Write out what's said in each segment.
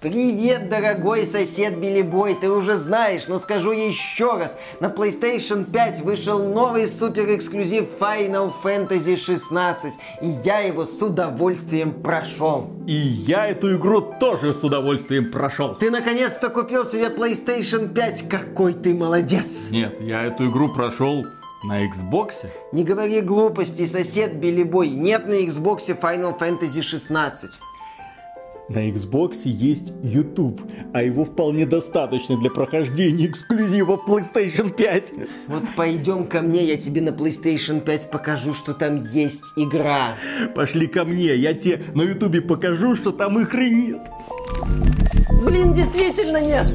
Привет, дорогой сосед Билли Бой, ты уже знаешь, но скажу еще раз. На PlayStation 5 вышел новый супер-эксклюзив Final Fantasy 16, и я его с удовольствием прошел. И я эту игру тоже с удовольствием прошел. Ты наконец-то купил себе PlayStation 5, какой ты молодец. Нет, я эту игру прошел на Xbox? Не говори глупостей, сосед Билли Бой. Нет на Xbox Final Fantasy 16. На Xbox есть YouTube, а его вполне достаточно для прохождения эксклюзива PlayStation 5. Вот пойдем ко мне, я тебе на PlayStation 5 покажу, что там есть игра. Пошли ко мне, я тебе на YouTube покажу, что там игры нет. Блин, действительно нет.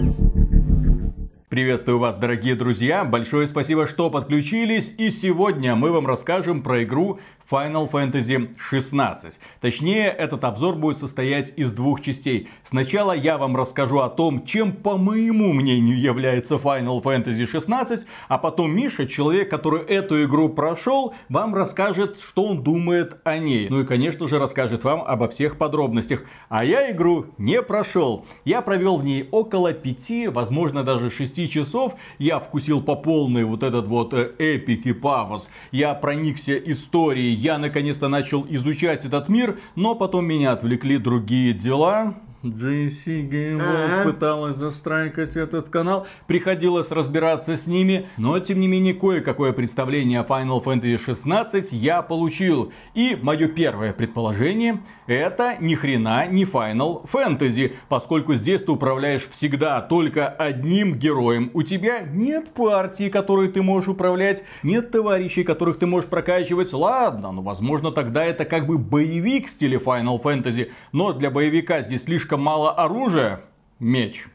Приветствую вас, дорогие друзья! Большое спасибо, что подключились. И сегодня мы вам расскажем про игру Final Fantasy 16. Точнее, этот обзор будет состоять из двух частей. Сначала я вам расскажу о том, чем, по моему мнению, является Final Fantasy 16, а потом Миша, человек, который эту игру прошел, вам расскажет, что он думает о ней. Ну и, конечно же, расскажет вам обо всех подробностях. А я игру не прошел. Я провел в ней около 5, возможно, даже 6 часов. Я вкусил по полной вот этот вот эпик и пафос. Я проникся историей я наконец-то начал изучать этот мир, но потом меня отвлекли другие дела. JC Game ага. пыталась застрайкать этот канал. Приходилось разбираться с ними. Но, тем не менее, кое-какое представление о Final Fantasy 16 я получил. И мое первое предположение это ни хрена не Final Fantasy, поскольку здесь ты управляешь всегда только одним героем. У тебя нет партии, которой ты можешь управлять, нет товарищей, которых ты можешь прокачивать. Ладно, ну возможно тогда это как бы боевик в стиле Final Fantasy, но для боевика здесь слишком мало оружия. Меч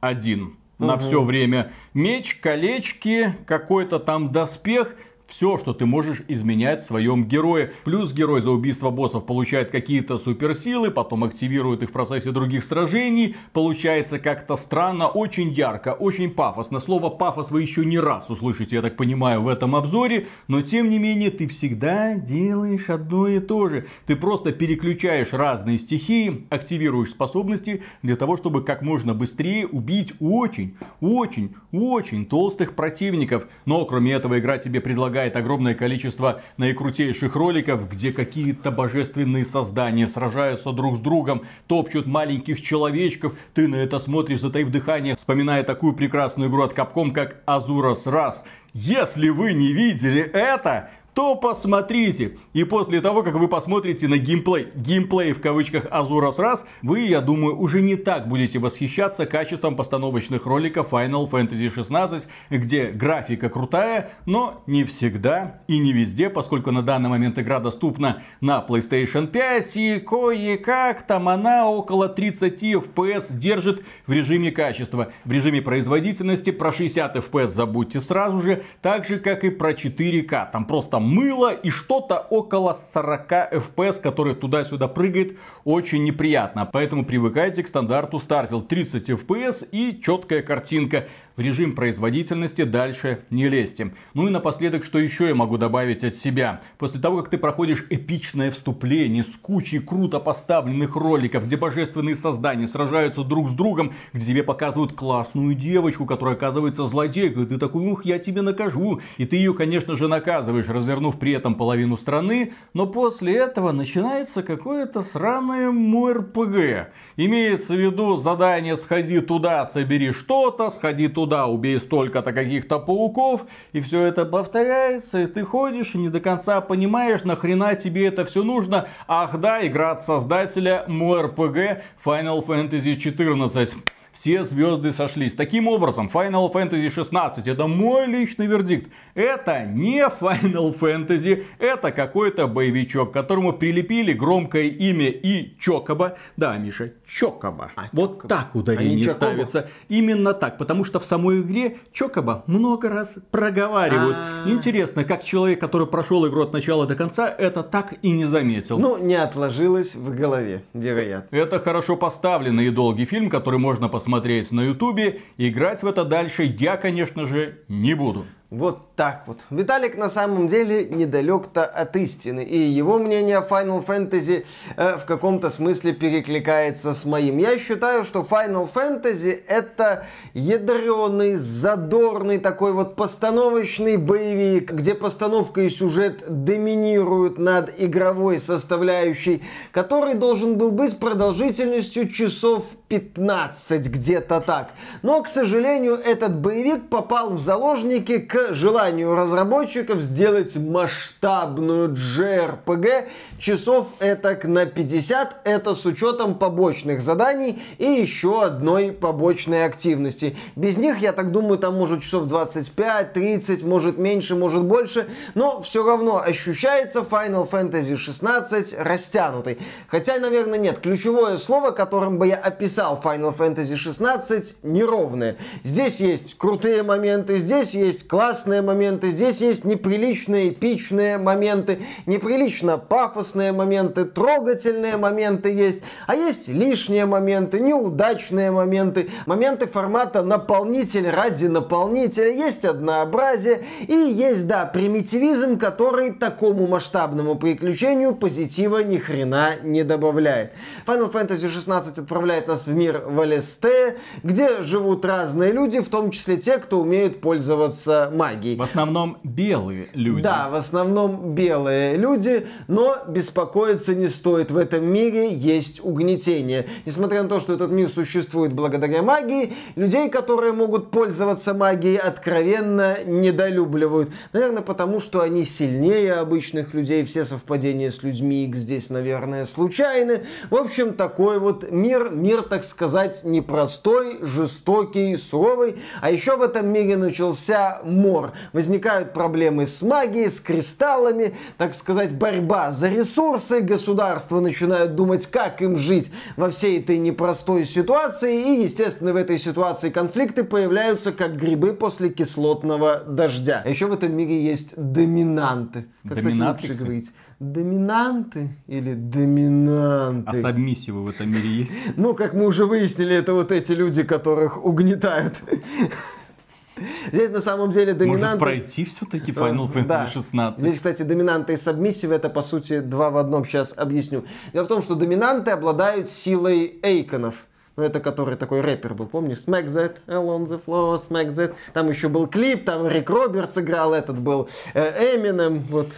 один на все время. Меч, колечки, какой-то там доспех – все, что ты можешь изменять в своем герое. Плюс герой за убийство боссов получает какие-то суперсилы, потом активирует их в процессе других сражений. Получается как-то странно, очень ярко, очень пафосно. Слово пафос вы еще не раз услышите, я так понимаю, в этом обзоре. Но тем не менее, ты всегда делаешь одно и то же. Ты просто переключаешь разные стихии, активируешь способности для того, чтобы как можно быстрее убить очень, очень, очень толстых противников. Но кроме этого игра тебе предлагает предлагает огромное количество наикрутейших роликов, где какие-то божественные создания сражаются друг с другом, топчут маленьких человечков. Ты на это смотришь, затаив дыхание, вспоминая такую прекрасную игру от Capcom, как Azuras Раз. Если вы не видели это, то посмотрите. И после того, как вы посмотрите на геймплей, геймплей в кавычках Азурас раз, вы, я думаю, уже не так будете восхищаться качеством постановочных роликов Final Fantasy 16, где графика крутая, но не всегда и не везде, поскольку на данный момент игра доступна на PlayStation 5 и кое-как там она около 30 FPS держит в режиме качества. В режиме производительности про 60 FPS забудьте сразу же, так же как и про 4К. Там просто мыло и что-то около 40 FPS, который туда-сюда прыгает, очень неприятно. Поэтому привыкайте к стандарту Starfield 30 FPS и четкая картинка в режим производительности дальше не лезьте. Ну и напоследок, что еще я могу добавить от себя. После того, как ты проходишь эпичное вступление с кучей круто поставленных роликов, где божественные создания сражаются друг с другом, где тебе показывают классную девочку, которая оказывается злодейкой, ты такой, ух, я тебе накажу. И ты ее, конечно же, наказываешь, развернув при этом половину страны, но после этого начинается какое-то сраное МРПГ. Имеется в виду задание «сходи туда, собери что-то», «сходи туда, туда, убей столько-то каких-то пауков, и все это повторяется, и ты ходишь и не до конца понимаешь, нахрена тебе это все нужно. Ах да, игра от создателя МРПГ Final Fantasy 14 все звезды сошлись. Таким образом, Final Fantasy 16 это мой личный вердикт. Это не Final Fantasy, это какой-то боевичок, которому прилепили громкое имя и Чокоба. Да, Миша, Чокоба. А, вот Чокоба. так ударение а ставится. Именно так, потому что в самой игре Чокоба много раз проговаривают. А-а-а. Интересно, как человек, который прошел игру от начала до конца, это так и не заметил. Ну, не отложилось в голове, вероятно. Это хорошо поставленный и долгий фильм, который можно посмотреть посмотреть на ютубе. Играть в это дальше я, конечно же, не буду. Вот так вот. Виталик на самом деле недалек-то от истины. И его мнение о Final Fantasy э, в каком-то смысле перекликается с моим. Я считаю, что Final Fantasy это ядреный, задорный такой вот постановочный боевик, где постановка и сюжет доминируют над игровой составляющей, который должен был быть продолжительностью часов 15, где-то так. Но, к сожалению, этот боевик попал в заложники к желанию разработчиков сделать масштабную JRPG часов этак на 50, это с учетом побочных заданий и еще одной побочной активности. Без них, я так думаю, там может часов 25, 30, может меньше, может больше, но все равно ощущается Final Fantasy 16 растянутый. Хотя, наверное, нет. Ключевое слово, которым бы я описал Final Fantasy 16, неровное. Здесь есть крутые моменты, здесь есть классные моменты, здесь есть неприличные эпичные моменты, неприлично пафосные моменты, трогательные моменты есть, а есть лишние моменты, неудачные моменты, моменты формата наполнитель ради наполнителя, есть однообразие и есть, да, примитивизм, который такому масштабному приключению позитива ни хрена не добавляет. Final Fantasy 16 отправляет нас в мир Валесте, где живут разные люди, в том числе те, кто умеют пользоваться магией. В основном белые люди. Да, в основном белые люди, но беспокоиться не стоит. В этом мире есть угнетение. Несмотря на то, что этот мир существует благодаря магии, людей, которые могут пользоваться магией, откровенно недолюбливают. Наверное, потому что они сильнее обычных людей. Все совпадения с людьми их здесь, наверное, случайны. В общем, такой вот мир, мир, так сказать, непростой, жестокий, суровый. А еще в этом мире начался мор возникают проблемы с магией, с кристаллами, так сказать, борьба за ресурсы, государства начинают думать, как им жить во всей этой непростой ситуации, и, естественно, в этой ситуации конфликты появляются как грибы после кислотного дождя. А еще в этом мире есть доминанты. Как, кстати, лучше говорить? Доминанты или доминанты? А сабмиссивы в этом мире есть? Ну, как мы уже выяснили, это вот эти люди, которых угнетают. Здесь на самом деле доминанты... Может пройти все-таки Final Fantasy да. 16? Здесь, кстати, доминанты и сабмиссивы это, по сути, два в одном. Сейчас объясню. Дело в том, что доминанты обладают силой эйконов. Ну, это который такой рэпер был, помнишь? Smack that, on the floor, smack that. Там еще был клип, там Рик Робертс играл, этот был Эминем, вот.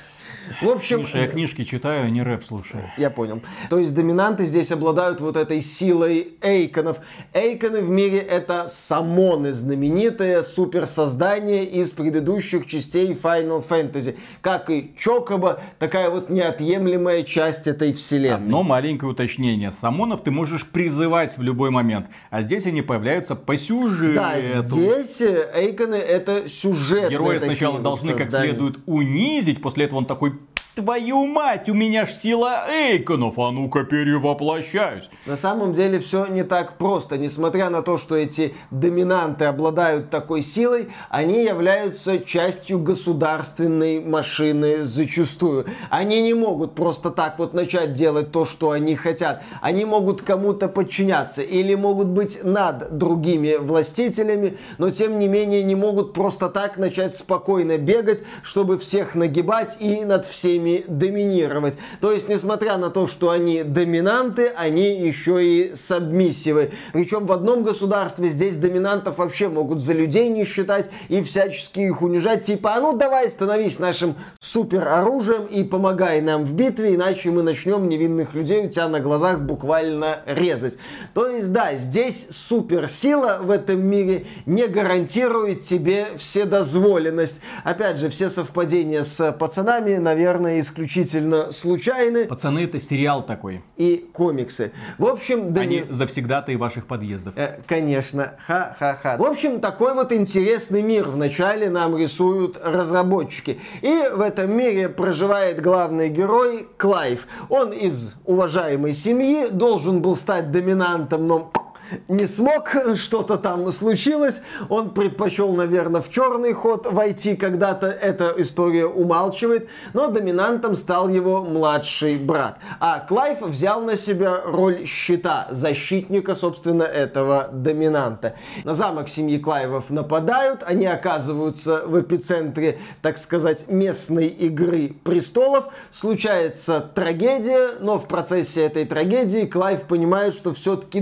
В общем... Миша, я книжки читаю, а не рэп слушаю. Я понял. То есть доминанты здесь обладают вот этой силой эйконов. Эйконы в мире это самоны, знаменитые суперсоздания из предыдущих частей Final Fantasy. Как и Чокоба, такая вот неотъемлемая часть этой вселенной. Но маленькое уточнение. Самонов ты можешь призывать в любой момент, а здесь они появляются по сюжету. Да, здесь э, Эйконы это сюжетные Герои сначала должны создания. как следует унизить, после этого он такой Твою мать, у меня ж сила Эйконов, а ну-ка перевоплощаюсь. На самом деле все не так просто. Несмотря на то, что эти доминанты обладают такой силой, они являются частью государственной машины зачастую. Они не могут просто так вот начать делать то, что они хотят. Они могут кому-то подчиняться или могут быть над другими властителями, но тем не менее не могут просто так начать спокойно бегать, чтобы всех нагибать и над всеми ими доминировать. То есть, несмотря на то, что они доминанты, они еще и сабмиссивы. Причем в одном государстве здесь доминантов вообще могут за людей не считать и всячески их унижать. Типа, а ну давай становись нашим супер оружием и помогай нам в битве, иначе мы начнем невинных людей у тебя на глазах буквально резать. То есть, да, здесь суперсила в этом мире не гарантирует тебе вседозволенность. Опять же, все совпадения с пацанами, наверное, исключительно случайны. Пацаны, это сериал такой. И комиксы. В общем, да Они завсегдатаи ваших подъездов. Э, конечно. Ха-ха-ха. В общем, такой вот интересный мир вначале нам рисуют разработчики. И в этом мире проживает главный герой Клайв. Он из уважаемой семьи, должен был стать доминантом, но не смог, что-то там случилось, он предпочел, наверное, в черный ход войти когда-то, эта история умалчивает, но доминантом стал его младший брат. А Клайв взял на себя роль щита, защитника, собственно, этого доминанта. На замок семьи Клайвов нападают, они оказываются в эпицентре, так сказать, местной игры престолов, случается трагедия, но в процессе этой трагедии Клайв понимает, что все-таки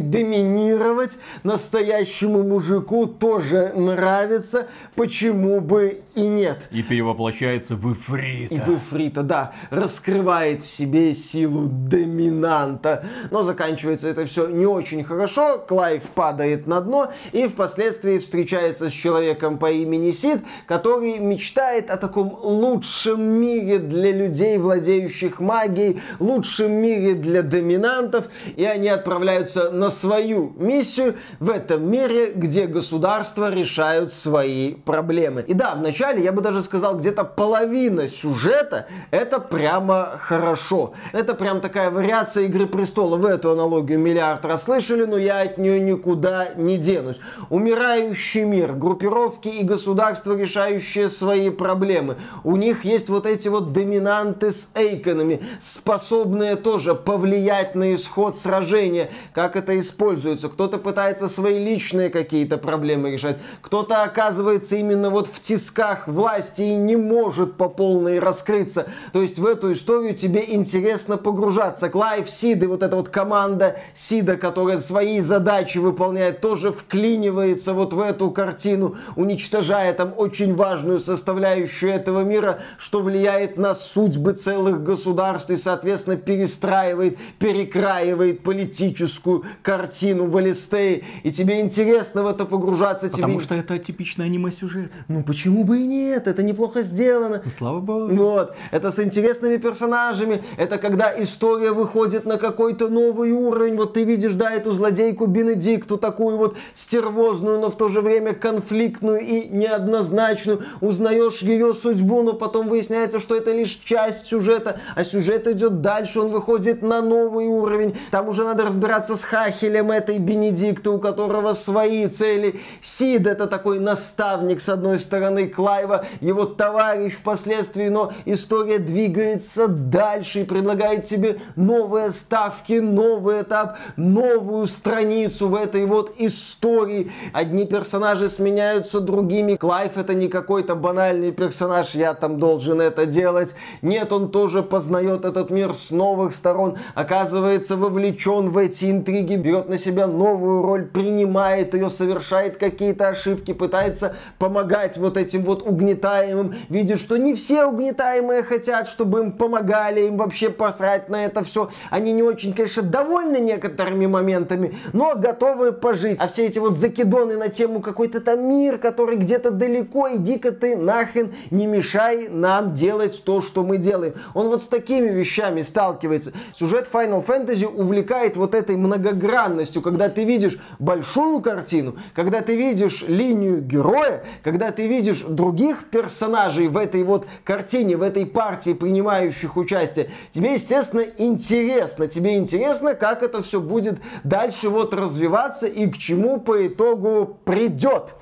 доминировать настоящему мужику тоже нравится, почему бы и нет. И перевоплощается в Ифрита. И в Ифрита, да, раскрывает в себе силу доминанта. Но заканчивается это все не очень хорошо, Клайв падает на дно и впоследствии встречается с человеком по имени Сид, который мечтает о таком лучшем мире для людей, владеющих магией, лучшем мире для доминантов, и они отправляются на свою миссию в этом мире, где государства решают свои проблемы. И да, вначале я бы даже сказал, где-то половина сюжета это прямо хорошо. Это прям такая вариация Игры Престола. В эту аналогию миллиард раз слышали, но я от нее никуда не денусь. Умирающий мир, группировки и государства, решающие свои проблемы. У них есть вот эти вот доминанты с эйконами, способные тоже повлиять на исход сражения, как это используется. Кто-то пытается свои личные какие-то проблемы решать, кто-то оказывается именно вот в тисках власти и не может по полной раскрыться. То есть в эту историю тебе интересно погружаться. Клайв Сид и вот эта вот команда Сида, которая свои задачи выполняет, тоже вклинивается вот в эту картину, уничтожая там очень важную составляющую этого мира, что влияет на судьбы целых государств и, соответственно, перестраивает, перекраивает политическую картину Алистее. И тебе интересно в это погружаться. Потому тебе... что это типичный аниме-сюжет. Ну почему бы и нет? Это неплохо сделано. Ну, слава богу. Вот. Это с интересными персонажами. Это когда история выходит на какой-то новый уровень. Вот ты видишь, да, эту злодейку Бенедикту, такую вот стервозную, но в то же время конфликтную и неоднозначную. Узнаешь ее судьбу, но потом выясняется, что это лишь часть сюжета. А сюжет идет дальше, он выходит на новый уровень. Там уже надо разбираться с Хахелем этой Бенедикты, у которого свои цели. Сид это такой наставник, с одной стороны, Клайва, его товарищ впоследствии, но история двигается дальше и предлагает тебе новые ставки, новый этап, новую страницу в этой вот истории. Одни персонажи сменяются другими. Клайв это не какой-то банальный персонаж, я там должен это делать. Нет, он тоже познает этот мир с новых сторон, оказывается вовлечен в эти интриги, берет на себя новую роль, принимает ее, совершает какие-то ошибки, пытается помогать вот этим вот угнетаемым, видит, что не все угнетаемые хотят, чтобы им помогали, им вообще посрать на это все. Они не очень, конечно, довольны некоторыми моментами, но готовы пожить. А все эти вот закидоны на тему какой-то там мир, который где-то далеко, иди-ка ты нахрен, не мешай нам делать то, что мы делаем. Он вот с такими вещами сталкивается. Сюжет Final Fantasy увлекает вот этой многогранностью, когда ты видишь большую картину, когда ты видишь линию героя, когда ты видишь других персонажей в этой вот картине, в этой партии, принимающих участие, тебе, естественно, интересно. Тебе интересно, как это все будет дальше вот развиваться и к чему по итогу придет.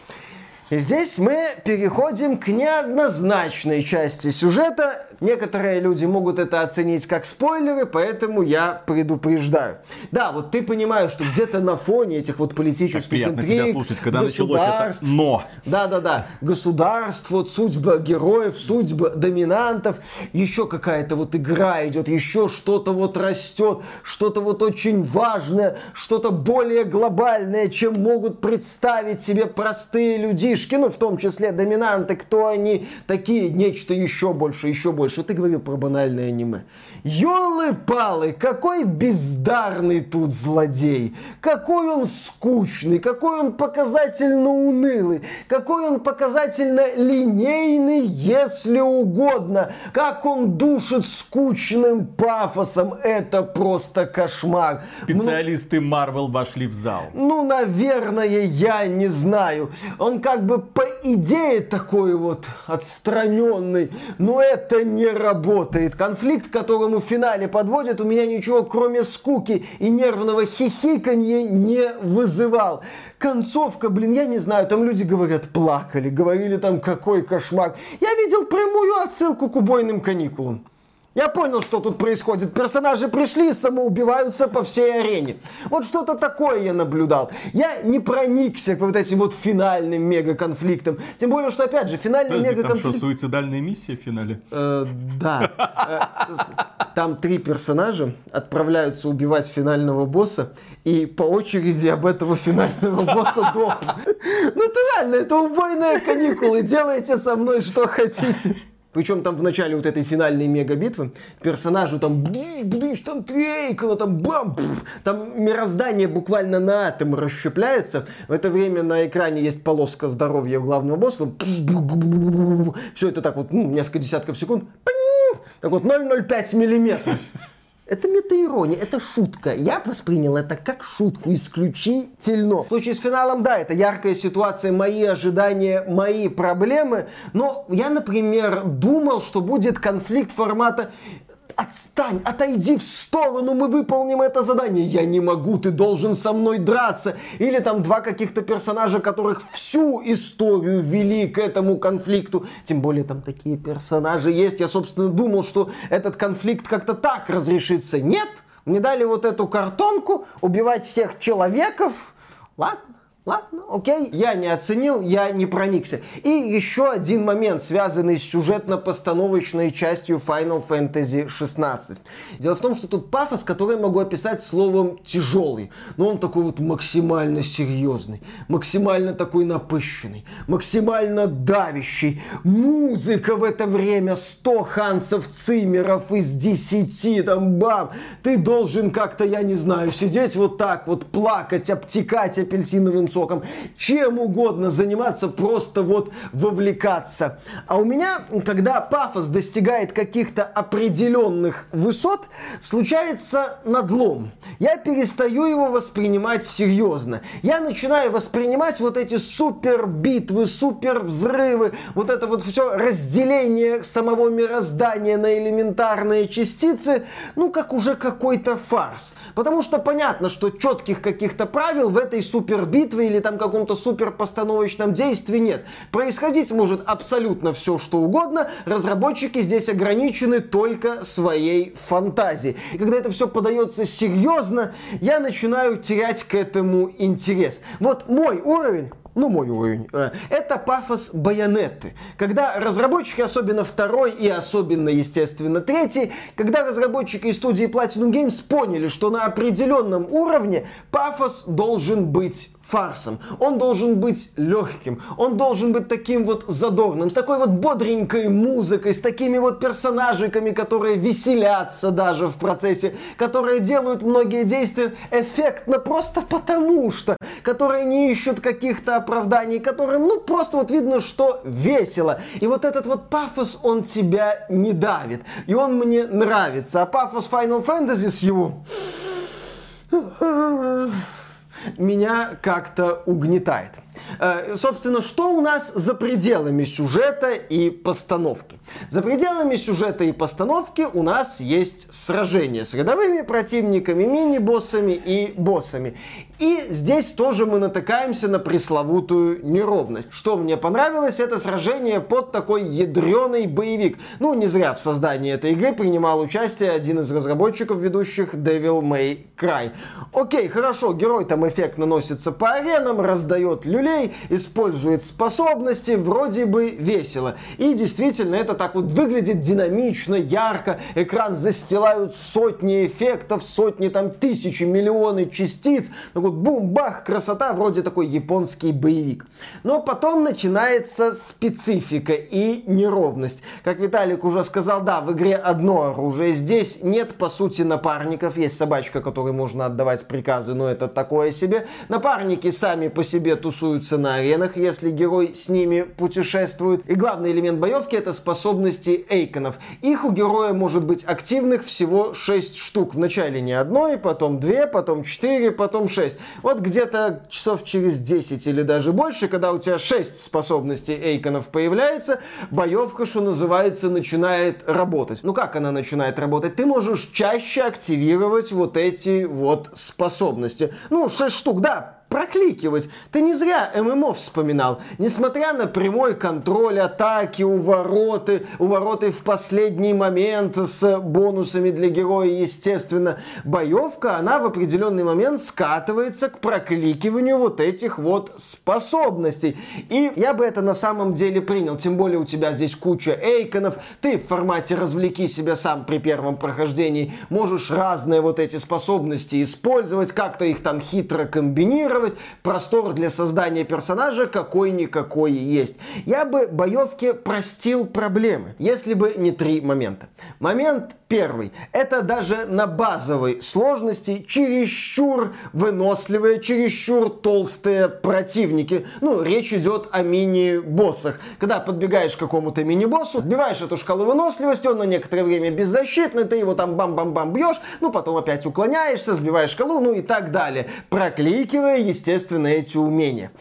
И здесь мы переходим к неоднозначной части сюжета. Некоторые люди могут это оценить как спойлеры, поэтому я предупреждаю. Да, вот ты понимаешь, что где-то на фоне этих вот политических Так интриг, тебя слушать, когда началось это «но». да-да-да. Государств, вот судьба героев, судьба доминантов. Еще какая-то вот игра идет, еще что-то вот растет, что-то вот очень важное, что-то более глобальное, чем могут представить себе простые людишки. Ну, в том числе доминанты, кто они такие, нечто еще больше, еще больше. Ты говорил про банальное аниме. Ёлы-палы, какой бездарный тут злодей. Какой он скучный, какой он показательно унылый, какой он показательно линейный, если угодно. Как он душит скучным пафосом. Это просто кошмар. Специалисты Marvel вошли в зал. Ну, наверное, я не знаю. Он как бы по идее такой вот отстраненный, но это не работает. Конфликт, к которому в финале подводят, у меня ничего кроме скуки и нервного хихиканья не вызывал. Концовка, блин, я не знаю, там люди говорят, плакали, говорили там, какой кошмар. Я видел прямую отсылку к убойным каникулам. Я понял, что тут происходит. Персонажи пришли и самоубиваются по всей арене. Вот что-то такое я наблюдал. Я не проникся к вот этим вот финальным мега-конфликтам. Тем более, что, опять же, финальный мега-конфликт... Там что, суицидальная миссия в финале? Э, да. Э, там три персонажа отправляются убивать финального босса, и по очереди об этого финального босса дохнут. Натурально, это убойные каникулы. Делайте со мной что хотите. Причем там в начале вот этой финальной мега-битвы персонажу там бдыш, бдыш, там трейкало, там бам, пф, там мироздание буквально на атом расщепляется. В это время на экране есть полоска здоровья главного босса. Все это так вот, ну, несколько десятков секунд. Так вот 0,05 миллиметра. Это метаирония, это шутка. Я воспринял это как шутку исключительно. В случае с финалом, да, это яркая ситуация, мои ожидания, мои проблемы. Но я, например, думал, что будет конфликт формата отстань, отойди в сторону, мы выполним это задание. Я не могу, ты должен со мной драться. Или там два каких-то персонажа, которых всю историю вели к этому конфликту. Тем более там такие персонажи есть. Я, собственно, думал, что этот конфликт как-то так разрешится. Нет, мне дали вот эту картонку, убивать всех человеков. Ладно, Ладно, окей, я не оценил, я не проникся. И еще один момент, связанный с сюжетно-постановочной частью Final Fantasy 16. Дело в том, что тут пафос, который могу описать словом тяжелый. Но он такой вот максимально серьезный, максимально такой напыщенный, максимально давящий. Музыка в это время 100 Хансов Циммеров из 10, там бам. Ты должен как-то, я не знаю, сидеть вот так вот, плакать, обтекать апельсиновым соком, чем угодно заниматься, просто вот вовлекаться. А у меня, когда пафос достигает каких-то определенных высот, случается надлом. Я перестаю его воспринимать серьезно. Я начинаю воспринимать вот эти супер битвы, супер взрывы, вот это вот все разделение самого мироздания на элементарные частицы, ну как уже какой-то фарс. Потому что понятно, что четких каких-то правил в этой супер битве или там каком-то суперпостановочном действии нет. Происходить может абсолютно все, что угодно. Разработчики здесь ограничены только своей фантазией. И когда это все подается серьезно, я начинаю терять к этому интерес. Вот мой уровень ну мой уровень, э, это пафос байонеты. Когда разработчики, особенно второй и особенно, естественно, третий, когда разработчики из студии Platinum Games поняли, что на определенном уровне пафос должен быть фарсом. Он должен быть легким, он должен быть таким вот задорным, с такой вот бодренькой музыкой, с такими вот персонажиками, которые веселятся даже в процессе, которые делают многие действия эффектно просто потому что, которые не ищут каких-то оправданий, которым, ну, просто вот видно, что весело. И вот этот вот пафос, он тебя не давит. И он мне нравится. А пафос Final Fantasy с его меня как-то угнетает. Э, собственно, что у нас за пределами сюжета и постановки? За пределами сюжета и постановки у нас есть сражения с рядовыми противниками, мини-боссами и боссами. И здесь тоже мы натыкаемся на пресловутую неровность. Что мне понравилось, это сражение под такой ядреный боевик. Ну, не зря в создании этой игры принимал участие один из разработчиков ведущих Devil May Cry. Окей, хорошо, герой там эффектно носится по аренам, раздает люлей, использует способности, вроде бы весело. И действительно, это так вот выглядит динамично, ярко, экран застилают сотни эффектов, сотни там тысячи, миллионы частиц. Такой бум-бах, красота, вроде такой японский боевик. Но потом начинается специфика и неровность. Как Виталик уже сказал, да, в игре одно оружие. Здесь нет, по сути, напарников. Есть собачка, которой можно отдавать приказы, но это такое себе. Напарники сами по себе тусуются на аренах, если герой с ними путешествует. И главный элемент боевки это способности эйконов. Их у героя может быть активных всего 6 штук. Вначале не одной, потом две, потом четыре, потом шесть 6. Вот где-то часов через 10 или даже больше, когда у тебя 6 способностей Эйконов появляется, боевка, что называется, начинает работать. Ну как она начинает работать? Ты можешь чаще активировать вот эти вот способности. Ну, 6 штук, да, прокликивать. Ты не зря ММО вспоминал. Несмотря на прямой контроль атаки, увороты, увороты в последний момент с бонусами для героя, естественно, боевка, она в определенный момент скатывается к прокликиванию вот этих вот способностей. И я бы это на самом деле принял. Тем более у тебя здесь куча эйконов. Ты в формате развлеки себя сам при первом прохождении можешь разные вот эти способности использовать, как-то их там хитро комбинировать демонстрировать простор для создания персонажа какой-никакой есть. Я бы боевке простил проблемы, если бы не три момента. Момент первый. Это даже на базовой сложности чересчур выносливые, чересчур толстые противники. Ну, речь идет о мини-боссах. Когда подбегаешь к какому-то мини-боссу, сбиваешь эту шкалу выносливости, он на некоторое время беззащитный, ты его там бам-бам-бам бьешь, ну, потом опять уклоняешься, сбиваешь шкалу, ну и так далее. Прокликивая, естественно, эти умения.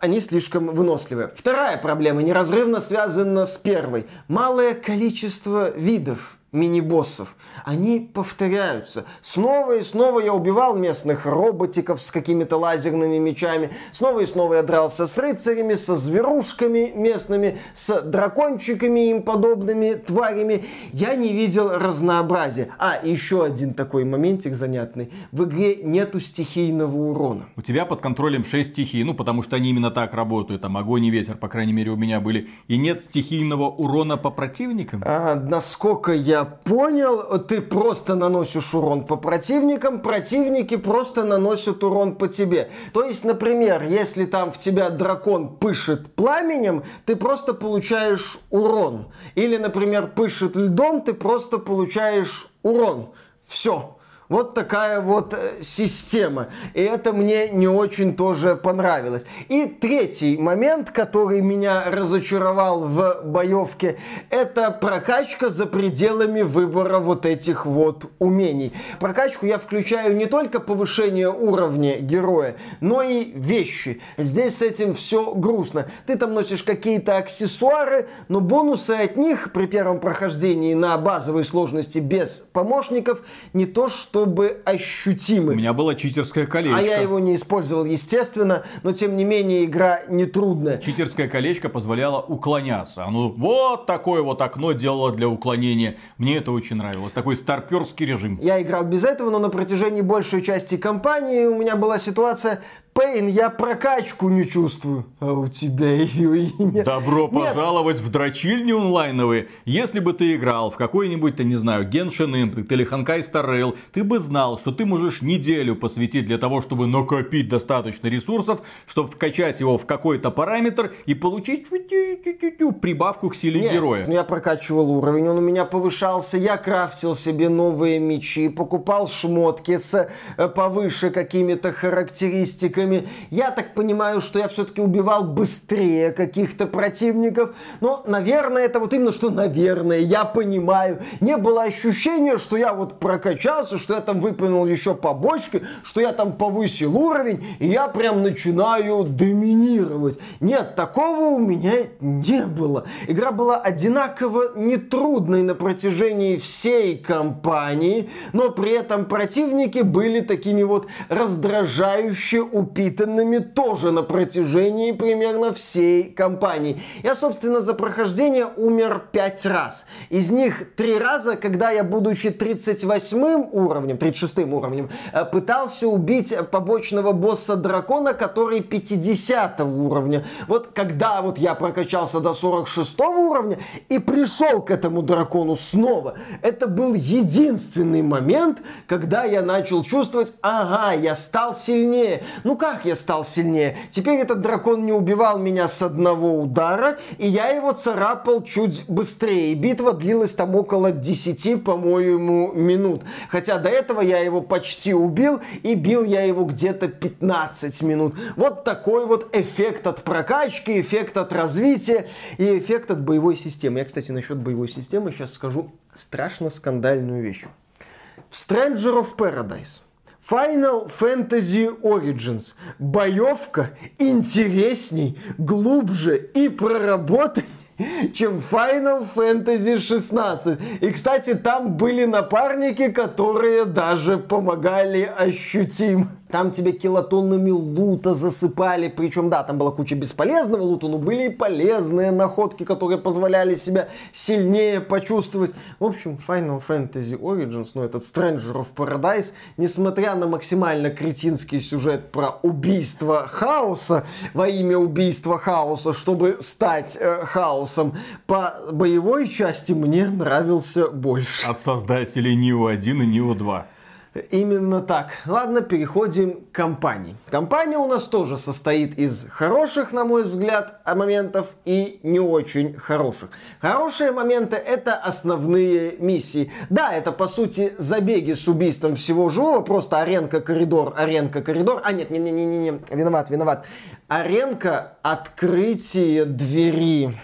Они слишком выносливые. Вторая проблема неразрывно связана с первой. Малое количество видов мини-боссов. Они повторяются. Снова и снова я убивал местных роботиков с какими-то лазерными мечами. Снова и снова я дрался с рыцарями, со зверушками местными, с дракончиками и им подобными тварями. Я не видел разнообразия. А, еще один такой моментик занятный. В игре нету стихийного урона. У тебя под контролем 6 стихий, ну потому что они именно так работают. Там огонь и ветер, по крайней мере, у меня были. И нет стихийного урона по противникам. А, насколько я понял, ты просто наносишь урон по противникам, противники просто наносят урон по тебе. То есть, например, если там в тебя дракон пышет пламенем, ты просто получаешь урон. Или, например, пышет льдом, ты просто получаешь урон. Все. Вот такая вот э, система. И это мне не очень тоже понравилось. И третий момент, который меня разочаровал в боевке, это прокачка за пределами выбора вот этих вот умений. Прокачку я включаю не только повышение уровня героя, но и вещи. Здесь с этим все грустно. Ты там носишь какие-то аксессуары, но бонусы от них при первом прохождении на базовой сложности без помощников не то что чтобы ощутимы. У меня было читерское колечко. А я его не использовал, естественно, но тем не менее игра не трудная. Читерское колечко позволяло уклоняться. Оно вот такое вот окно делало для уклонения. Мне это очень нравилось. Такой старперский режим. Я играл без этого, но на протяжении большей части кампании у меня была ситуация, Пейн, я прокачку не чувствую. А у тебя ее и нет. Добро нет. пожаловать в дрочильни онлайновые. Если бы ты играл в какой-нибудь, ты не знаю, Genshin Impact или Star Rail, ты бы знал, что ты можешь неделю посвятить для того, чтобы накопить достаточно ресурсов, чтобы вкачать его в какой-то параметр и получить прибавку к силе нет, героя. Я прокачивал уровень, он у меня повышался, я крафтил себе новые мечи, покупал шмотки с э, повыше какими-то характеристиками противниками. Я так понимаю, что я все-таки убивал быстрее каких-то противников. Но, наверное, это вот именно что наверное, я понимаю. Не было ощущения, что я вот прокачался, что я там выполнил еще побочки, что я там повысил уровень, и я прям начинаю доминировать. Нет, такого у меня не было. Игра была одинаково нетрудной на протяжении всей кампании, но при этом противники были такими вот раздражающе упитанными тоже на протяжении примерно всей кампании. Я, собственно, за прохождение умер пять раз. Из них три раза, когда я, будучи 38 уровнем, 36 уровнем, э, пытался убить побочного босса дракона, который 50 уровня. Вот когда вот я прокачался до 46 уровня и пришел к этому дракону снова, это был единственный момент, когда я начал чувствовать, ага, я стал сильнее. Ну как я стал сильнее? Теперь этот дракон не убивал меня с одного удара, и я его царапал чуть быстрее. Битва длилась там около 10, по-моему, минут. Хотя до этого я его почти убил, и бил я его где-то 15 минут. Вот такой вот эффект от прокачки, эффект от развития и эффект от боевой системы. Я, кстати, насчет боевой системы сейчас скажу страшно скандальную вещь. В Stranger of Paradise Final Fantasy Origins. Боевка интересней, глубже и проработанней чем Final Fantasy 16. И, кстати, там были напарники, которые даже помогали ощутимо. Там тебе килотоннами лута засыпали. Причем, да, там была куча бесполезного лута, но были и полезные находки, которые позволяли себя сильнее почувствовать. В общем, Final Fantasy Origins, ну этот Stranger of Paradise, несмотря на максимально кретинский сюжет про убийство хаоса во имя убийства хаоса, чтобы стать э, хаосом, по боевой части мне нравился больше. От создателей Neo 1 и Neo 2. Именно так. Ладно, переходим к компании. Компания у нас тоже состоит из хороших, на мой взгляд, моментов и не очень хороших. Хорошие моменты это основные миссии. Да, это по сути забеги с убийством всего живого, просто аренка коридор, аренка коридор. А нет, не не не не, виноват, виноват. Аренка открытие двери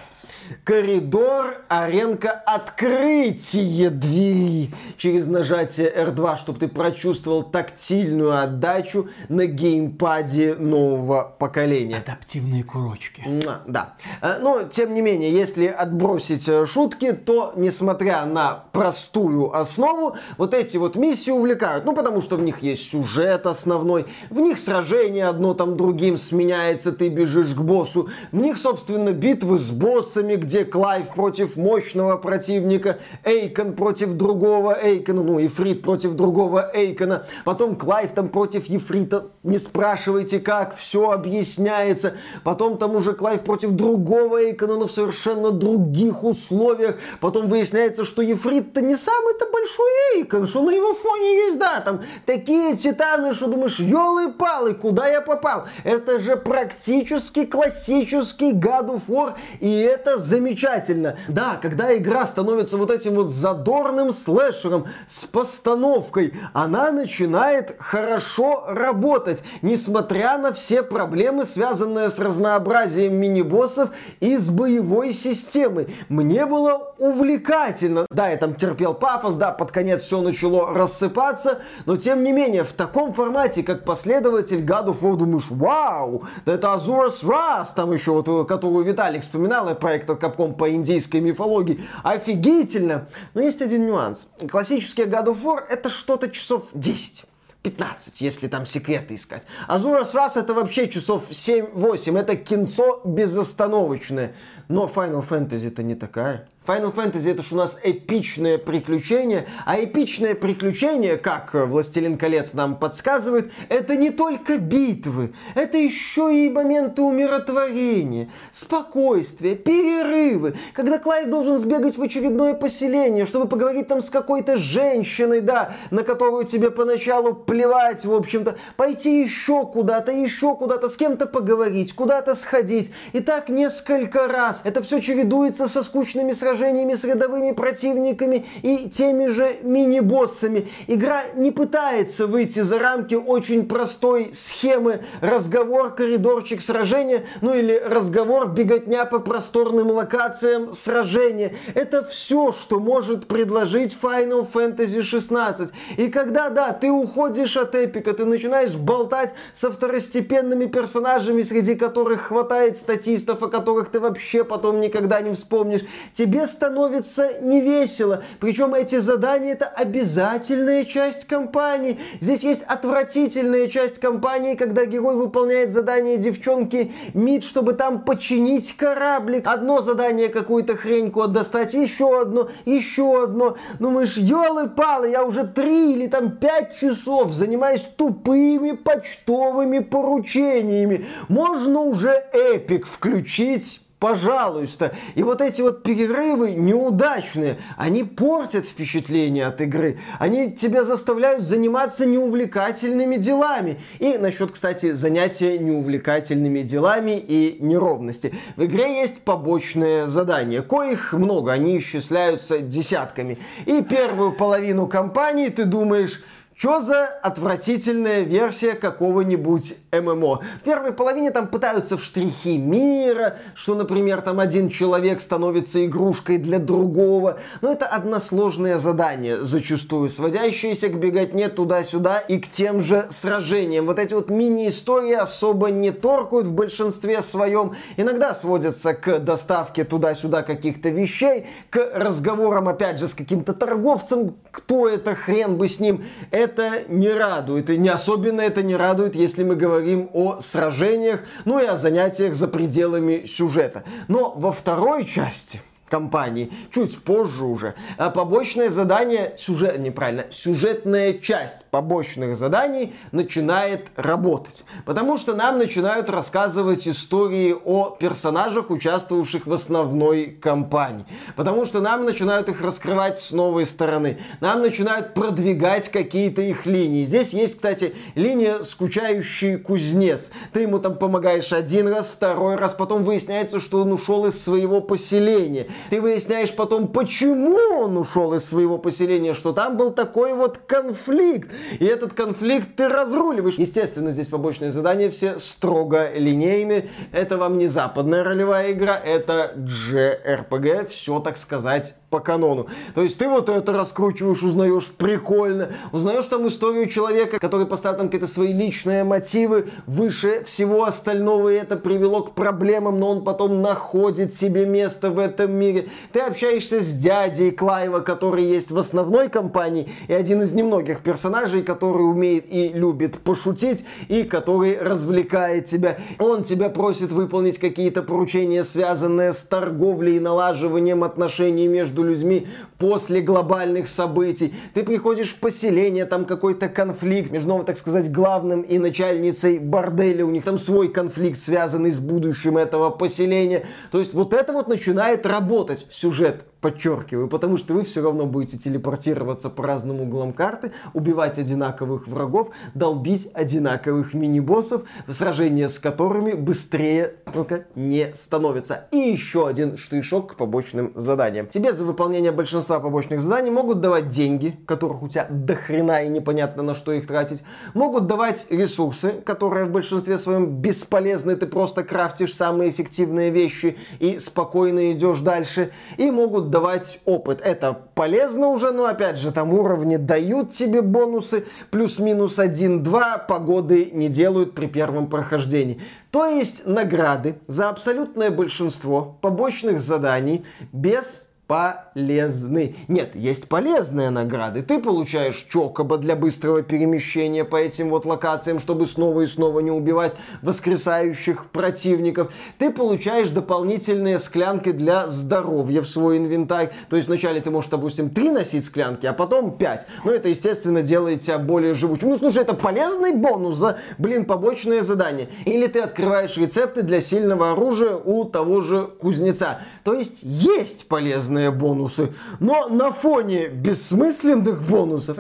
коридор, аренка, открытие двери через нажатие R2, чтобы ты прочувствовал тактильную отдачу на геймпаде нового поколения. Адаптивные курочки. Да. Э, но, тем не менее, если отбросить э, шутки, то, несмотря на простую основу, вот эти вот миссии увлекают. Ну, потому что в них есть сюжет основной, в них сражение одно там другим сменяется, ты бежишь к боссу, в них, собственно, битвы с боссами, где Клайв против мощного противника, Эйкон против другого Эйкона, ну, Ефрит против другого Эйкона, потом Клайв там против Ефрита, не спрашивайте как, все объясняется, потом там уже Клайв против другого Эйкона, но в совершенно других условиях, потом выясняется, что Ефрит-то не самый-то большой Эйкон, что на его фоне есть, да, там такие титаны, что думаешь, елы-палы, куда я попал? Это же практически классический God of War, и это замечательно. Да, когда игра становится вот этим вот задорным слэшером с постановкой, она начинает хорошо работать, несмотря на все проблемы, связанные с разнообразием мини-боссов и с боевой системой. Мне было увлекательно. Да, я там терпел пафос, да, под конец все начало рассыпаться, но тем не менее, в таком формате, как последователь God of War, думаешь, вау, да это Azura's Wrath, там еще вот, которую Виталик вспоминал, проект от Capcom по индейской мифологии. Офигительно! Но есть один нюанс. Классический God of War это что-то часов 10. 15, если там секреты искать. Азура Срас это вообще часов 7-8. Это кинцо безостановочное. Но Final Fantasy это не такая. Final Fantasy это ж у нас эпичное приключение, а эпичное приключение, как Властелин колец нам подсказывает, это не только битвы, это еще и моменты умиротворения, спокойствия, перерывы, когда Клайв должен сбегать в очередное поселение, чтобы поговорить там с какой-то женщиной, да, на которую тебе поначалу плевать, в общем-то, пойти еще куда-то, еще куда-то, с кем-то поговорить, куда-то сходить, и так несколько раз. Это все чередуется со скучными сражениями с рядовыми противниками и теми же мини-боссами. Игра не пытается выйти за рамки очень простой схемы разговор, коридорчик, сражения, ну или разговор, беготня по просторным локациям, сражения. Это все, что может предложить Final Fantasy 16. И когда, да, ты уходишь от эпика, ты начинаешь болтать со второстепенными персонажами, среди которых хватает статистов, о которых ты вообще потом никогда не вспомнишь, тебе становится невесело. Причем эти задания это обязательная часть кампании. Здесь есть отвратительная часть кампании, когда герой выполняет задание девчонки Мид, чтобы там починить кораблик. Одно задание какую-то хрень куда достать, еще одно, еще одно. Думаешь, елы-палы, я уже три или там пять часов занимаюсь тупыми почтовыми поручениями. Можно уже эпик включить пожалуйста. И вот эти вот перерывы неудачные, они портят впечатление от игры. Они тебя заставляют заниматься неувлекательными делами. И насчет, кстати, занятия неувлекательными делами и неровности. В игре есть побочные задания, коих много, они исчисляются десятками. И первую половину кампании ты думаешь, что за отвратительная версия какого-нибудь ММО? В первой половине там пытаются в штрихи мира, что, например, там один человек становится игрушкой для другого. Но это односложное задание, зачастую сводящееся к беготне туда-сюда и к тем же сражениям. Вот эти вот мини-истории особо не торкают в большинстве своем. Иногда сводятся к доставке туда-сюда каких-то вещей, к разговорам, опять же, с каким-то торговцем, кто это, хрен бы с ним. Это это не радует. И не особенно это не радует, если мы говорим о сражениях, ну и о занятиях за пределами сюжета. Но во второй части компании, чуть позже уже. А побочное задание, сюжет, неправильно, сюжетная часть побочных заданий начинает работать. Потому что нам начинают рассказывать истории о персонажах, участвовавших в основной кампании. Потому что нам начинают их раскрывать с новой стороны. Нам начинают продвигать какие-то их линии. Здесь есть, кстати, линия «Скучающий кузнец». Ты ему там помогаешь один раз, второй раз, потом выясняется, что он ушел из своего поселения. Ты выясняешь потом, почему он ушел из своего поселения, что там был такой вот конфликт. И этот конфликт ты разруливаешь. Естественно, здесь побочные задания все строго линейны. Это вам не западная ролевая игра, это JRPG. Все, так сказать, по канону. То есть ты вот это раскручиваешь, узнаешь, прикольно. Узнаешь там историю человека, который поставил там какие-то свои личные мотивы выше всего остального, и это привело к проблемам, но он потом находит себе место в этом мире. Ты общаешься с дядей Клайва, который есть в основной компании, и один из немногих персонажей, который умеет и любит пошутить, и который развлекает тебя. Он тебя просит выполнить какие-то поручения, связанные с торговлей и налаживанием отношений между между людьми после глобальных событий. Ты приходишь в поселение, там какой-то конфликт между, новым, так сказать, главным и начальницей борделя. У них там свой конфликт, связанный с будущим этого поселения. То есть вот это вот начинает работать сюжет подчеркиваю, потому что вы все равно будете телепортироваться по разным углам карты, убивать одинаковых врагов, долбить одинаковых мини-боссов, сражения с которыми быстрее ну-ка, не становится. И еще один штришок к побочным заданиям. Тебе за выполнение большинства побочных заданий могут давать деньги, которых у тебя до хрена и непонятно на что их тратить. Могут давать ресурсы, которые в большинстве своем бесполезны, ты просто крафтишь самые эффективные вещи и спокойно идешь дальше. И могут давать опыт. Это полезно уже, но опять же, там уровни дают тебе бонусы, плюс-минус 1-2, погоды не делают при первом прохождении. То есть награды за абсолютное большинство побочных заданий без полезны. Нет, есть полезные награды. Ты получаешь чокоба для быстрого перемещения по этим вот локациям, чтобы снова и снова не убивать воскресающих противников. Ты получаешь дополнительные склянки для здоровья в свой инвентарь. То есть вначале ты можешь, допустим, 3 носить склянки, а потом 5. Но это, естественно, делает тебя более живучим. Ну, слушай, это полезный бонус за, блин, побочное задание. Или ты открываешь рецепты для сильного оружия у того же кузнеца. То есть есть полезные бесполезные бонусы, но на фоне бессмысленных бонусов,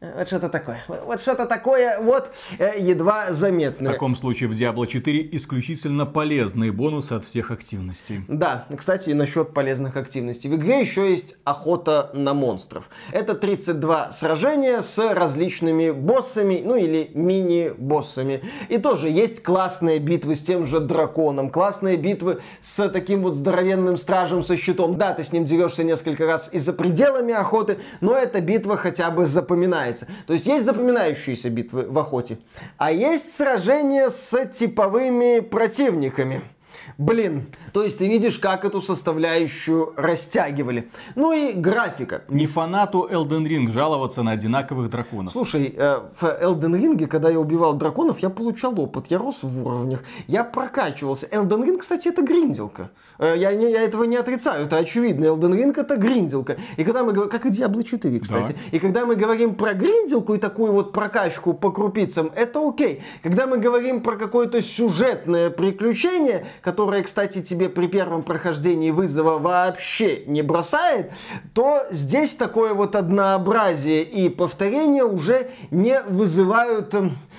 вот что-то такое. Вот что-то такое вот э, едва заметное. В таком случае в Diablo 4 исключительно полезные бонусы от всех активностей. Да, кстати, насчет полезных активностей. В игре еще есть охота на монстров. Это 32 сражения с различными боссами, ну или мини-боссами. И тоже есть классные битвы с тем же драконом, классные битвы с таким вот здоровенным стражем со щитом. Да, ты с ним дерешься несколько раз и за пределами охоты, но эта битва хотя бы запоминается запоминается. То есть есть запоминающиеся битвы в охоте, а есть сражения с типовыми противниками. Блин, то есть ты видишь, как эту составляющую растягивали. Ну и графика. Не фанату Elden Ring жаловаться на одинаковых драконов. Слушай, э, в Elden Ring, когда я убивал драконов, я получал опыт, я рос в уровнях, я прокачивался. Elden Ring, кстати, это гринделка. Э, я, не, я этого не отрицаю, это очевидно. Elden Ring это гринделка. И когда мы говорим, как и Diablo 4, кстати. Да. И когда мы говорим про гринделку и такую вот прокачку по крупицам, это окей. Когда мы говорим про какое-то сюжетное приключение, которое, кстати, тебе при первом прохождении вызова вообще не бросает, то здесь такое вот однообразие и повторение уже не вызывают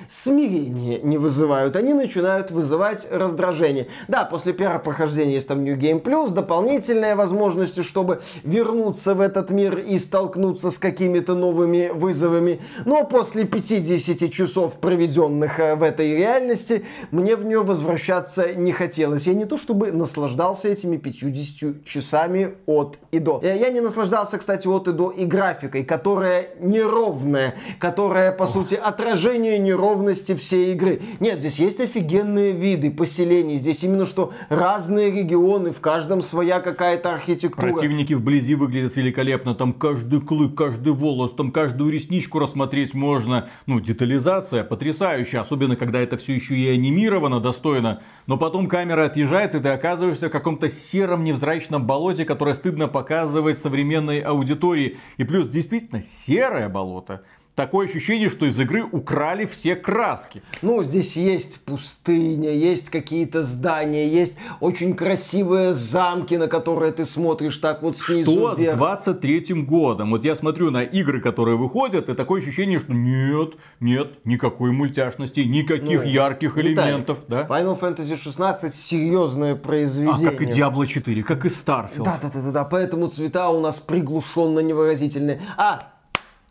смирения не вызывают, они начинают вызывать раздражение. Да, после первого прохождения есть там New Game Plus, дополнительные возможности, чтобы вернуться в этот мир и столкнуться с какими-то новыми вызовами. Но после 50 часов, проведенных э, в этой реальности, мне в нее возвращаться не хотелось. Я не то чтобы наслаждался этими 50 часами от и до. Я не наслаждался, кстати, от и до и графикой, которая неровная, которая, по Ох. сути, отражение неровности всей игры. Нет, здесь есть офигенные виды поселений, здесь именно что разные регионы, в каждом своя какая-то архитектура. Противники вблизи выглядят великолепно, там каждый клык, каждый волос, там каждую ресничку рассмотреть можно. Ну, детализация потрясающая, особенно когда это все еще и анимировано достойно. Но потом камера отъезжает, и ты оказываешься в каком-то сером невзрачном болоте, которое стыдно показывать современной аудитории. И плюс действительно серое болото такое ощущение, что из игры украли все краски. Ну, здесь есть пустыня, есть какие-то здания, есть очень красивые замки, на которые ты смотришь так вот снизу Что вверх. с 23-м годом? Вот я смотрю на игры, которые выходят, и такое ощущение, что нет, нет, никакой мультяшности, никаких ну, ярких элементов. Да? Final Fantasy 16 серьезное произведение. А, как и Diablo 4, как и Starfield. Да, да, да, да, да, поэтому цвета у нас приглушенно невыразительные. А,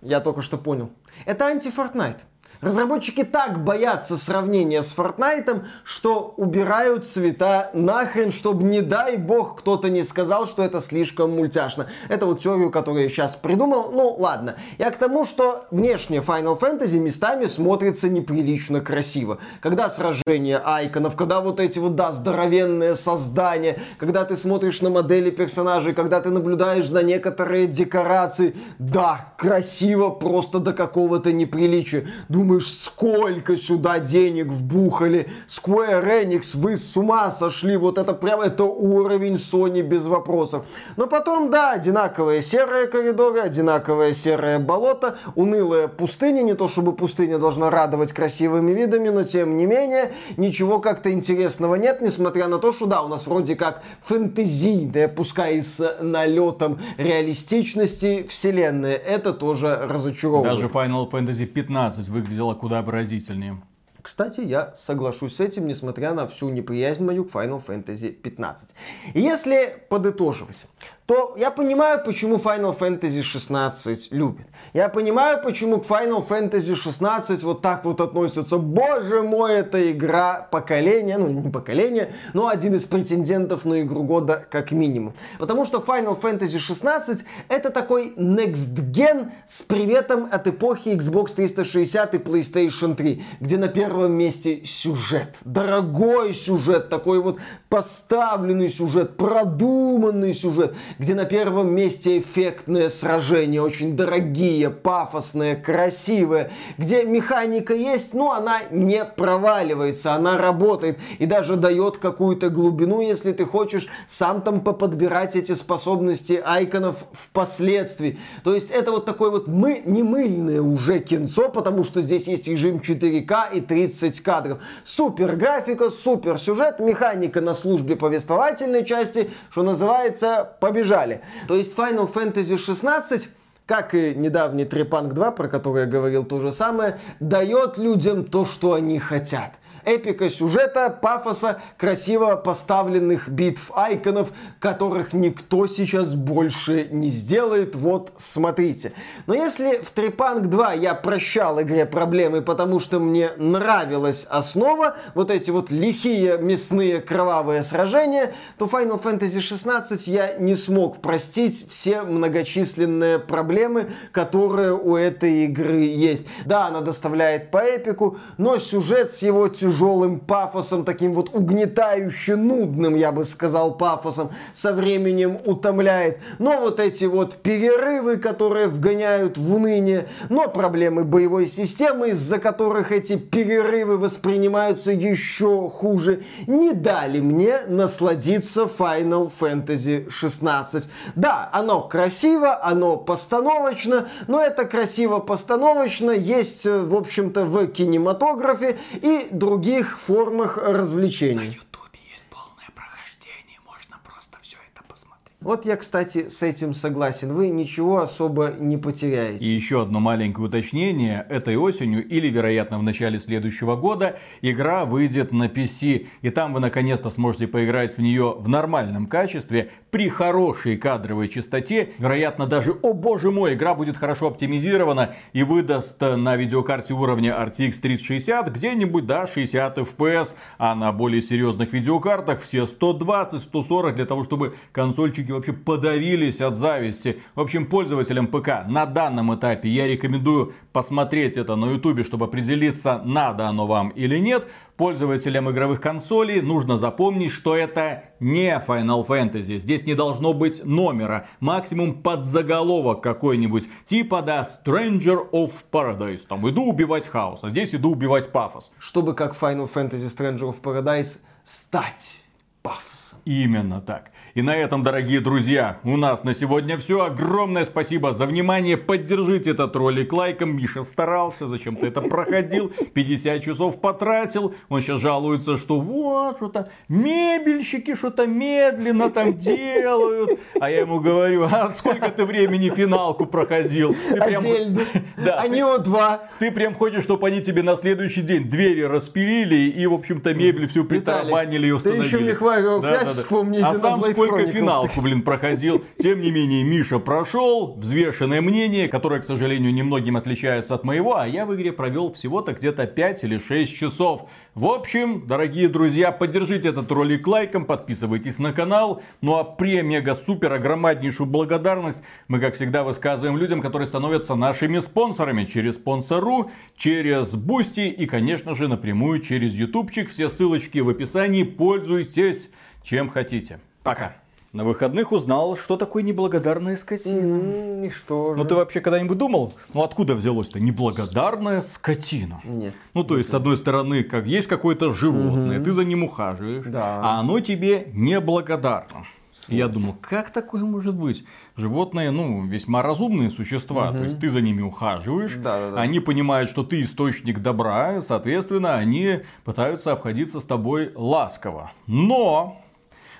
я только что понял. Это анти-Fortnite. Разработчики так боятся сравнения с Fortnite, что убирают цвета нахрен, чтобы не дай бог кто-то не сказал, что это слишком мультяшно. Это вот теорию, которую я сейчас придумал. Ну, ладно. Я к тому, что внешне Final Fantasy местами смотрится неприлично красиво. Когда сражение айконов, когда вот эти вот, да, здоровенные создания, когда ты смотришь на модели персонажей, когда ты наблюдаешь за некоторые декорации. Да, красиво просто до какого-то неприличия. Думаю, думаешь, сколько сюда денег вбухали. Square Enix, вы с ума сошли. Вот это прямо это уровень Sony без вопросов. Но потом, да, одинаковые серые коридоры, одинаковое серое болото, унылая пустыня. Не то чтобы пустыня должна радовать красивыми видами, но тем не менее, ничего как-то интересного нет, несмотря на то, что да, у нас вроде как фэнтезийная, пускай с налетом реалистичности вселенная. Это тоже разочаровывает. Даже Final Fantasy 15 выглядит выглядело куда выразительнее. Кстати, я соглашусь с этим, несмотря на всю неприязнь мою к Final Fantasy 15. Если подытоживать, то я понимаю, почему Final Fantasy 16 любят. Я понимаю, почему к Final Fantasy 16 вот так вот относятся. Боже мой, это игра поколения, ну не поколения, но один из претендентов на игру года как минимум. Потому что Final Fantasy 16 это такой next gen с приветом от эпохи Xbox 360 и PlayStation 3, где на первом месте сюжет. Дорогой сюжет, такой вот поставленный сюжет, продуманный сюжет, где на первом месте эффектные сражения, очень дорогие, пафосные, красивые, где механика есть, но она не проваливается, она работает и даже дает какую-то глубину, если ты хочешь сам там поподбирать эти способности айконов впоследствии. То есть это вот такой вот мы не мыльное уже кинцо, потому что здесь есть режим 4К и 30 кадров. Супер графика, супер сюжет, механика на службе повествовательной части, что называется, побежали побежали. То есть Final Fantasy 16 как и недавний Трепанк 2, про который я говорил то же самое, дает людям то, что они хотят эпика сюжета, пафоса, красиво поставленных битв айконов, которых никто сейчас больше не сделает. Вот, смотрите. Но если в Трипанк 2 я прощал игре проблемы, потому что мне нравилась основа, вот эти вот лихие мясные кровавые сражения, то Final Fantasy 16 я не смог простить все многочисленные проблемы, которые у этой игры есть. Да, она доставляет по эпику, но сюжет с его тяжелым тяжелым пафосом, таким вот угнетающе нудным, я бы сказал, пафосом, со временем утомляет. Но вот эти вот перерывы, которые вгоняют в уныние, но проблемы боевой системы, из-за которых эти перерывы воспринимаются еще хуже, не дали мне насладиться Final Fantasy 16. Да, оно красиво, оно постановочно, но это красиво-постановочно есть, в общем-то, в кинематографе и другие других формах развлечений. На Ютубе есть полное прохождение, можно просто все это посмотреть. Вот я, кстати, с этим согласен. Вы ничего особо не потеряете. И еще одно маленькое уточнение. Этой осенью или, вероятно, в начале следующего года игра выйдет на PC. И там вы наконец-то сможете поиграть в нее в нормальном качестве, при хорошей кадровой частоте. Вероятно, даже, о боже мой, игра будет хорошо оптимизирована и выдаст на видеокарте уровня RTX 3060 где-нибудь, да, 60 FPS. А на более серьезных видеокартах все 120-140 для того, чтобы консольчики вообще подавились от зависти. В общем, пользователям ПК на данном этапе я рекомендую посмотреть это на ютубе, чтобы определиться, надо оно вам или нет. Пользователям игровых консолей нужно запомнить, что это не Final Fantasy. Здесь не должно быть номера. Максимум подзаголовок какой-нибудь. Типа, да, Stranger of Paradise. Там иду убивать хаос, а здесь иду убивать пафос. Чтобы как Final Fantasy Stranger of Paradise стать. Именно так. И на этом, дорогие друзья, у нас на сегодня все. Огромное спасибо за внимание. Поддержите этот ролик лайком. Миша старался, зачем ты это проходил. 50 часов потратил. Он сейчас жалуется, что вот, что-то мебельщики что-то медленно там делают. А я ему говорю, а сколько ты времени финалку проходил? Ты а прям... Да. Они о два. Ты прям хочешь, чтобы они тебе на следующий день двери распилили и, в общем-то, мебель всю притарабанили и установили. Ты еще хвалил, да, да, да. вспомни, а сам только финалку, блин, проходил. Тем не менее, Миша прошел, взвешенное мнение, которое, к сожалению, немногим отличается от моего, а я в игре провел всего-то где-то 5 или 6 часов. В общем, дорогие друзья, поддержите этот ролик лайком, подписывайтесь на канал. Ну а премега-супер огромнейшую благодарность мы, как всегда, высказываем людям, которые становятся нашими спонсорами через Sponsr, через Boosty и, конечно же, напрямую через ютубчик. Все ссылочки в описании. Пользуйтесь чем хотите. Пока. На выходных узнал, что такое неблагодарная скотина. Mm, и что же? Ну ты вообще когда-нибудь думал, ну откуда взялось-то неблагодарная скотина? Нет. Ну то есть, с одной стороны, как есть какое-то животное, mm-hmm. ты за ним ухаживаешь, да. а оно тебе неблагодарно. Я думал, как такое может быть? Животные, ну, весьма разумные существа. Угу. То есть ты за ними ухаживаешь, да, да, да. они понимают, что ты источник добра, соответственно, они пытаются обходиться с тобой ласково. Но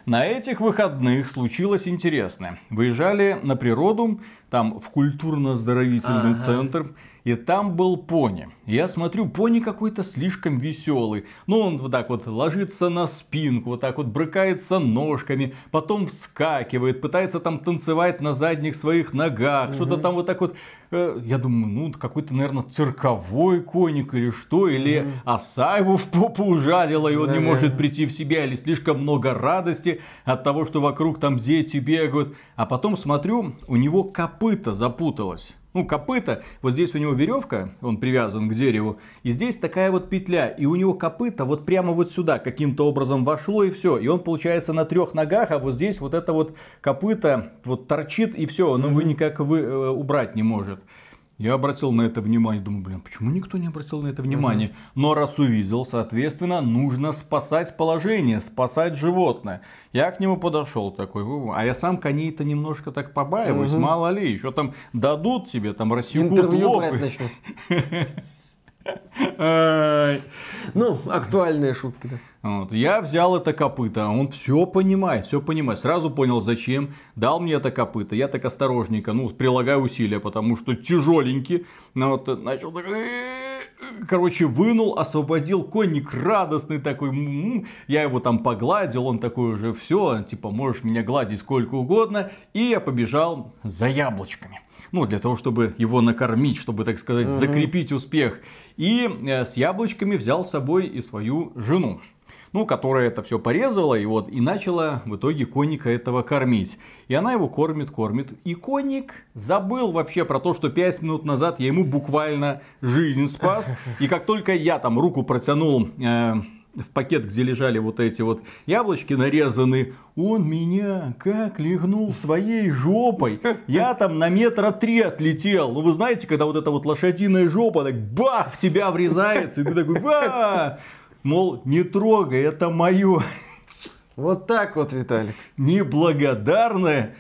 на этих выходных случилось интересное. Выезжали на природу, там в культурно-оздоровительный ага. центр, и там был пони. Я смотрю, пони какой-то слишком веселый. Ну, он вот так вот ложится на спинку, вот так вот брыкается ножками, потом вскакивает, пытается там танцевать на задних своих ногах, угу. что-то там вот так вот. Э, я думаю, ну, какой-то, наверное, цирковой коник или что, или угу. оса его в попу ужалила, и он да, не может прийти в себя, или слишком много радости от того, что вокруг там дети бегают. А потом смотрю, у него копыта запуталось ну, копыта, вот здесь у него веревка, он привязан к дереву, и здесь такая вот петля, и у него копыта вот прямо вот сюда каким-то образом вошло, и все, и он получается на трех ногах, а вот здесь вот это вот копыта вот торчит, и все, но вы никак вы, э, убрать не может. Я обратил на это внимание, думаю, блин, почему никто не обратил на это внимание? Угу. Но раз увидел, соответственно, нужно спасать положение, спасать животное. Я к нему подошел такой, а я сам коней-то немножко так побаиваюсь, угу. мало ли, еще там дадут тебе, там рассекут Интервью лоб. Ну, актуальные шутки, да. Вот. Я взял это копыто, он все понимает, все понимает. Сразу понял, зачем. Дал мне это копыто. Я так осторожненько, ну, прилагаю усилия, потому что тяжеленький. Ну, вот, начал так... Короче, вынул, освободил конник радостный такой. Я его там погладил, он такой уже все, типа, можешь меня гладить сколько угодно. И я побежал за яблочками ну, для того, чтобы его накормить, чтобы, так сказать, угу. закрепить успех. И э, с яблочками взял с собой и свою жену ну, которая это все порезала, и вот, и начала в итоге конника этого кормить. И она его кормит, кормит. И конник забыл вообще про то, что 5 минут назад я ему буквально жизнь спас. И как только я там руку протянул э, в пакет, где лежали вот эти вот яблочки нарезанные, он меня как легнул своей жопой. Я там на метра три отлетел. Ну, вы знаете, когда вот эта вот лошадиная жопа так бах в тебя врезается, и ты такой ба! Мол, не трогай, это мое. Вот так вот, Виталик. Неблагодарная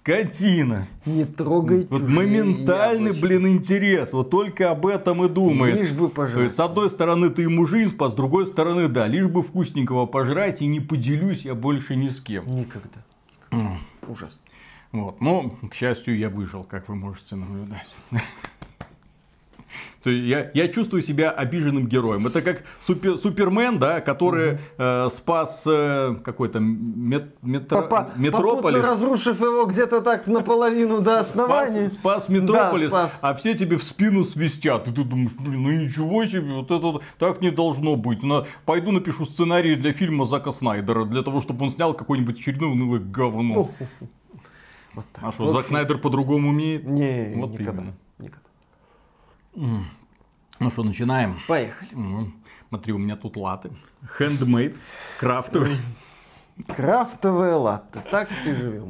скотина. Не трогай Вот моментальный, яблочки. блин, интерес. Вот только об этом и думает. Лишь бы пожрать. То есть, с одной стороны, ты ему жизнь спас, с другой стороны, да, лишь бы вкусненького пожрать, и не поделюсь я больше ни с кем. Никогда. Ужас. Вот. Но, к счастью, я выжил, как вы можете наблюдать. То есть я, я чувствую себя обиженным героем. Это как супер, Супермен, да, который э, спас э, какой-то мет, метро, Попа- Метрополис. разрушив его где-то так наполовину до основания. Спас, спас Метрополис, Да, спас. а все тебе в спину свистят. И ты думаешь, блин, ну ничего себе, вот это так не должно быть. На- пойду напишу сценарий для фильма Зака Снайдера, для того, чтобы он снял какое-нибудь очередное унылое говно. Вот так. А что, Зак Снайдер по-другому умеет? Не, Вот никогда. именно. Ну что, начинаем? Поехали. М, Смотри, у меня тут латы. Handmade, крафтовые. Крафтовые латте. Так и живем.